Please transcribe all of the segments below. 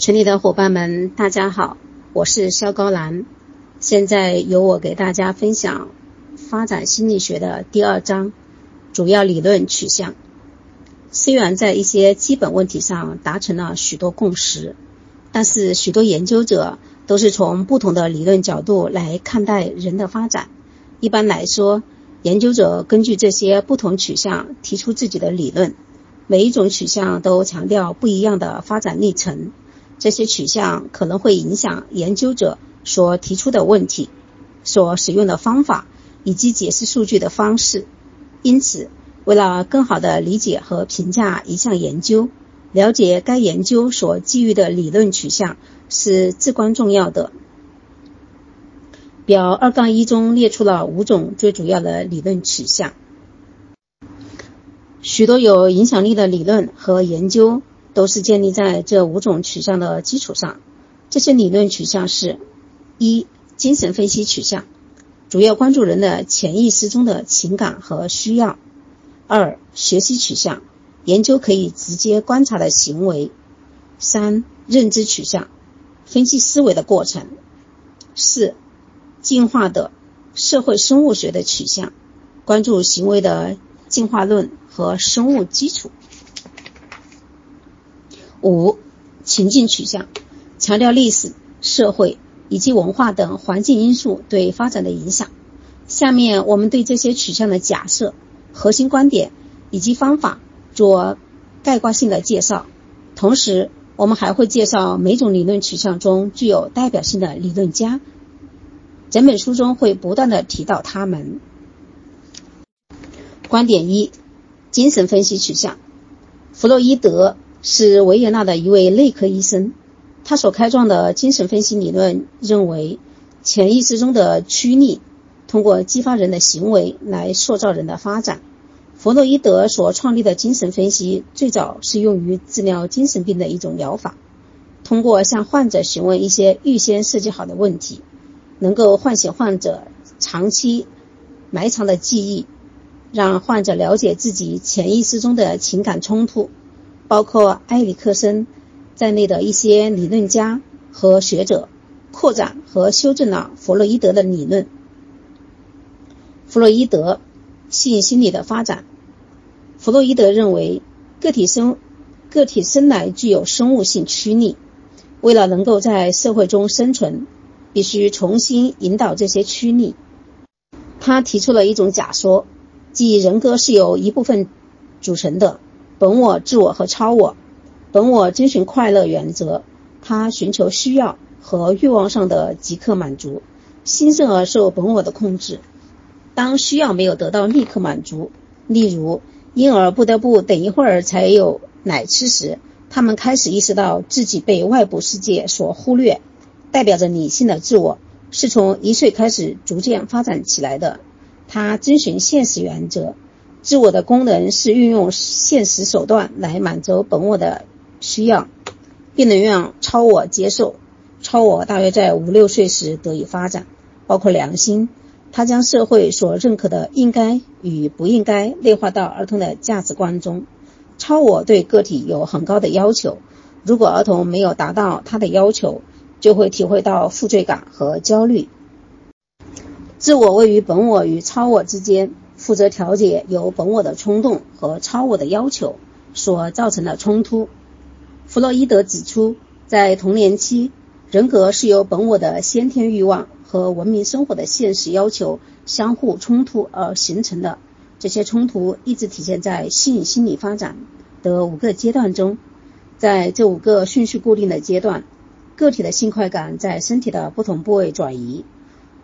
群里的伙伴们，大家好，我是肖高兰。现在由我给大家分享发展心理学的第二章主要理论取向。虽然在一些基本问题上达成了许多共识，但是许多研究者都是从不同的理论角度来看待人的发展。一般来说，研究者根据这些不同取向提出自己的理论，每一种取向都强调不一样的发展历程。这些取向可能会影响研究者所提出的问题、所使用的方法以及解释数据的方式。因此，为了更好地理解和评价一项研究，了解该研究所基于的理论取向是至关重要的。表二杠一中列出了五种最主要的理论取向。许多有影响力的理论和研究都是建立在这五种取向的基础上。这些理论取向是：一、精神分析取向，主要关注人的潜意识中的情感和需要；二、学习取向，研究可以直接观察的行为；三、认知取向，分析思维的过程；四。进化的社会生物学的取向，关注行为的进化论和生物基础。五、情境取向，强调历史、社会以及文化等环境因素对发展的影响。下面我们对这些取向的假设、核心观点以及方法做概括性的介绍，同时我们还会介绍每种理论取向中具有代表性的理论家。整本书中会不断的提到他们。观点一：精神分析取向。弗洛伊德是维也纳的一位内科医生，他所开创的精神分析理论认为，潜意识中的驱力通过激发人的行为来塑造人的发展。弗洛伊德所创立的精神分析最早是用于治疗精神病的一种疗法，通过向患者询问一些预先设计好的问题。能够唤醒患者长期埋藏的记忆，让患者了解自己潜意识中的情感冲突。包括埃里克森在内的一些理论家和学者扩展和修正了弗洛伊德的理论。弗洛伊德性心理的发展，弗洛伊德认为个体生个体生来具有生物性驱力，为了能够在社会中生存。必须重新引导这些驱力。他提出了一种假说，即人格是由一部分组成的：本我、自我和超我。本我遵循快乐原则，他寻求需要和欲望上的即刻满足，新生儿受本我的控制。当需要没有得到立刻满足，例如婴儿不得不等一会儿才有奶吃时，他们开始意识到自己被外部世界所忽略。代表着理性的自我是从一岁开始逐渐发展起来的。它遵循现实原则，自我的功能是运用现实手段来满足本我的需要，并能让超我接受。超我大约在五六岁时得以发展，包括良心。它将社会所认可的应该与不应该内化到儿童的价值观中。超我对个体有很高的要求，如果儿童没有达到他的要求，就会体会到负罪感和焦虑。自我位于本我与超我之间，负责调节由本我的冲动和超我的要求所造成的冲突。弗洛伊德指出，在童年期，人格是由本我的先天欲望和文明生活的现实要求相互冲突而形成的。这些冲突一直体现在性心理发展的五个阶段中。在这五个顺序固定的阶段。个体的性快感在身体的不同部位转移，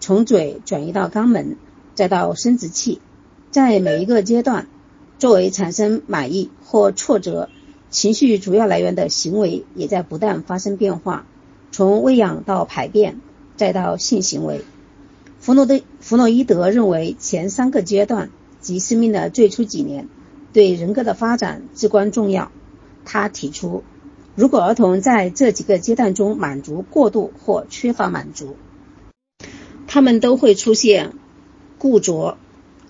从嘴转移到肛门，再到生殖器。在每一个阶段，作为产生满意或挫折情绪主要来源的行为也在不断发生变化，从喂养到排便，再到性行为。弗洛德弗洛伊德认为，前三个阶段即生命的最初几年对人格的发展至关重要。他提出。如果儿童在这几个阶段中满足过度或缺乏满足，他们都会出现固着。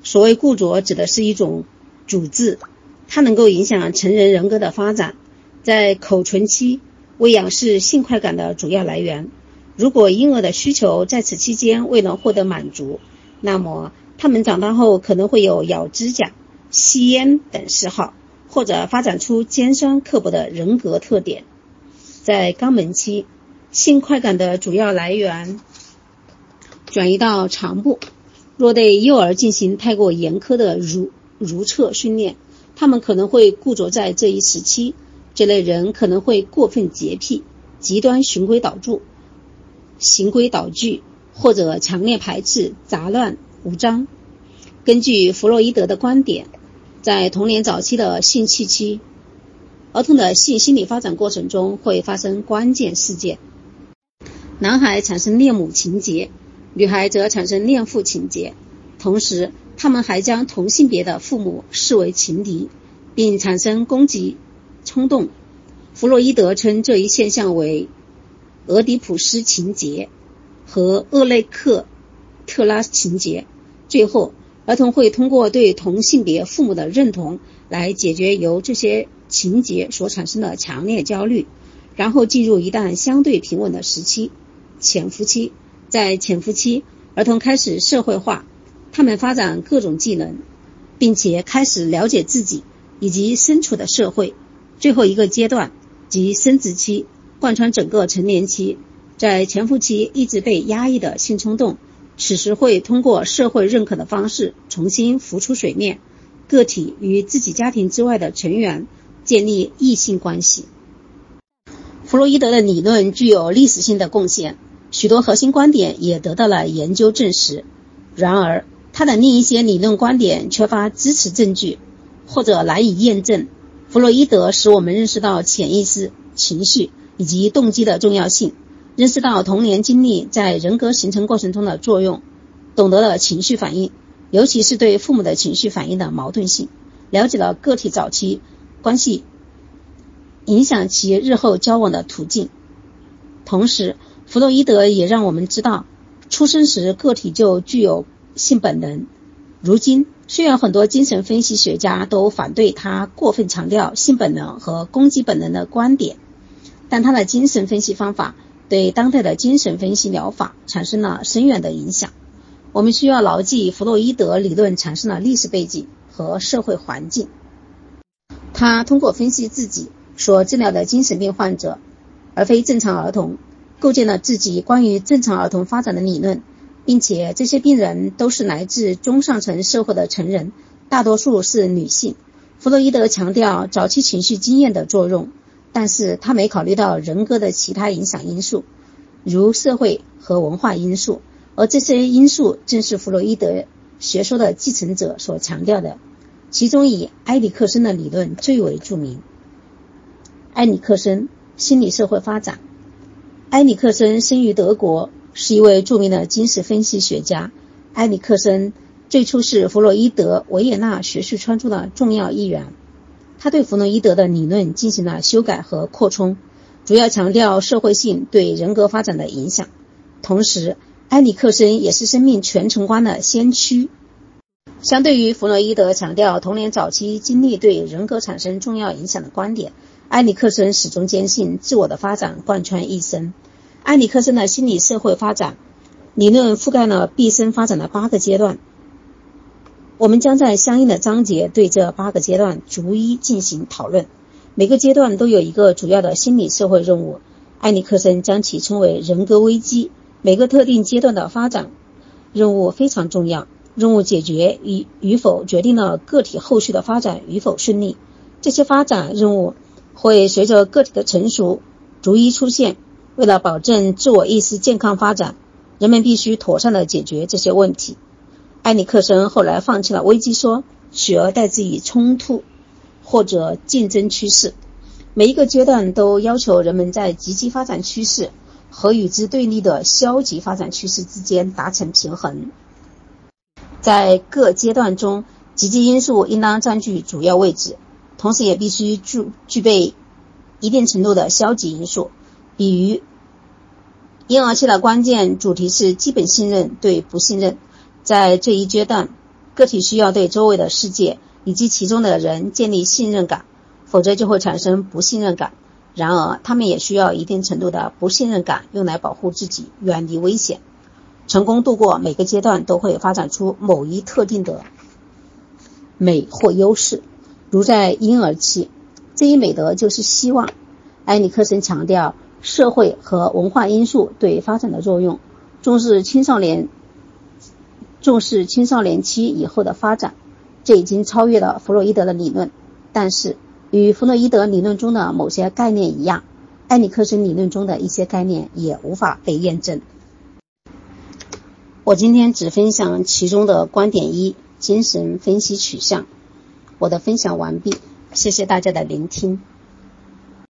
所谓固着，指的是一种主治，它能够影响成人人格的发展。在口唇期，喂养是性快感的主要来源。如果婴儿的需求在此期间未能获得满足，那么他们长大后可能会有咬指甲、吸烟等嗜好，或者发展出尖酸刻薄的人格特点。在肛门期，性快感的主要来源转移到肠部。若对幼儿进行太过严苛的如如厕训练，他们可能会固着在这一时期。这类人可能会过分洁癖、极端循规蹈矩、循规蹈矩，或者强烈排斥杂乱无章。根据弗洛伊德的观点，在童年早期的性器期，儿童的性心理发展过程中会发生关键事件：男孩产生恋母情节。女孩则产生恋父情节，同时，他们还将同性别的父母视为情敌，并产生攻击冲动。弗洛伊德称这一现象为俄狄浦斯情节和厄内克特拉情节。最后，儿童会通过对同性别父母的认同来解决由这些情节所产生的强烈焦虑，然后进入一段相对平稳的时期——潜伏期。在潜伏期，儿童开始社会化，他们发展各种技能，并且开始了解自己以及身处的社会。最后一个阶段即生殖期，贯穿整个成年期。在潜伏期一直被压抑的性冲动，此时会通过社会认可的方式重新浮出水面。个体与自己家庭之外的成员建立异性关系。弗洛伊德的理论具有历史性的贡献。许多核心观点也得到了研究证实，然而他的另一些理论观点缺乏支持证据，或者难以验证。弗洛伊德使我们认识到潜意识、情绪以及动机的重要性，认识到童年经历在人格形成过程中的作用，懂得了情绪反应，尤其是对父母的情绪反应的矛盾性，了解了个体早期关系影响其日后交往的途径，同时。弗洛伊德也让我们知道，出生时个体就具有性本能。如今，虽然很多精神分析学家都反对他过分强调性本能和攻击本能的观点，但他的精神分析方法对当代的精神分析疗法产生了深远的影响。我们需要牢记弗洛伊德理论产生的历史背景和社会环境。他通过分析自己所治疗的精神病患者，而非正常儿童。构建了自己关于正常儿童发展的理论，并且这些病人都是来自中上层社会的成人，大多数是女性。弗洛伊德强调早期情绪经验的作用，但是他没考虑到人格的其他影响因素，如社会和文化因素，而这些因素正是弗洛伊德学说的继承者所强调的。其中以埃里克森的理论最为著名。埃里克森心理社会发展。埃里克森生于德国，是一位著名的精神分析学家。埃里克森最初是弗洛伊德维也纳学术圈中的重要一员。他对弗洛伊德的理论进行了修改和扩充，主要强调社会性对人格发展的影响。同时，埃里克森也是生命全程观的先驱。相对于弗洛伊德强调童年早期经历对人格产生重要影响的观点。埃里克森始终坚信自我的发展贯穿一生。埃里克森的心理社会发展理论覆盖了毕生发展的八个阶段。我们将在相应的章节对这八个阶段逐一进行讨论。每个阶段都有一个主要的心理社会任务。埃里克森将其称为人格危机。每个特定阶段的发展任务非常重要，任务解决与与否决定了个体后续的发展与否顺利。这些发展任务。会随着个体的成熟逐一出现。为了保证自我意识健康发展，人们必须妥善地解决这些问题。埃里克森后来放弃了危机说，取而代之以冲突或者竞争趋势。每一个阶段都要求人们在积极发展趋势和与之对立的消极发展趋势之间达成平衡。在各阶段中，积极因素应当占据主要位置。同时也必须具具备一定程度的消极因素，比如婴儿期的关键主题是基本信任对不信任。在这一阶段，个体需要对周围的世界以及其中的人建立信任感，否则就会产生不信任感。然而，他们也需要一定程度的不信任感，用来保护自己，远离危险。成功度过每个阶段，都会发展出某一特定的美或优势。如在婴儿期，这一美德就是希望。埃里克森强调社会和文化因素对发展的作用，重视青少年，重视青少年期以后的发展。这已经超越了弗洛伊德的理论，但是与弗洛伊德理论中的某些概念一样，埃里克森理论中的一些概念也无法被验证。我今天只分享其中的观点一：精神分析取向。我的分享完毕，谢谢大家的聆听。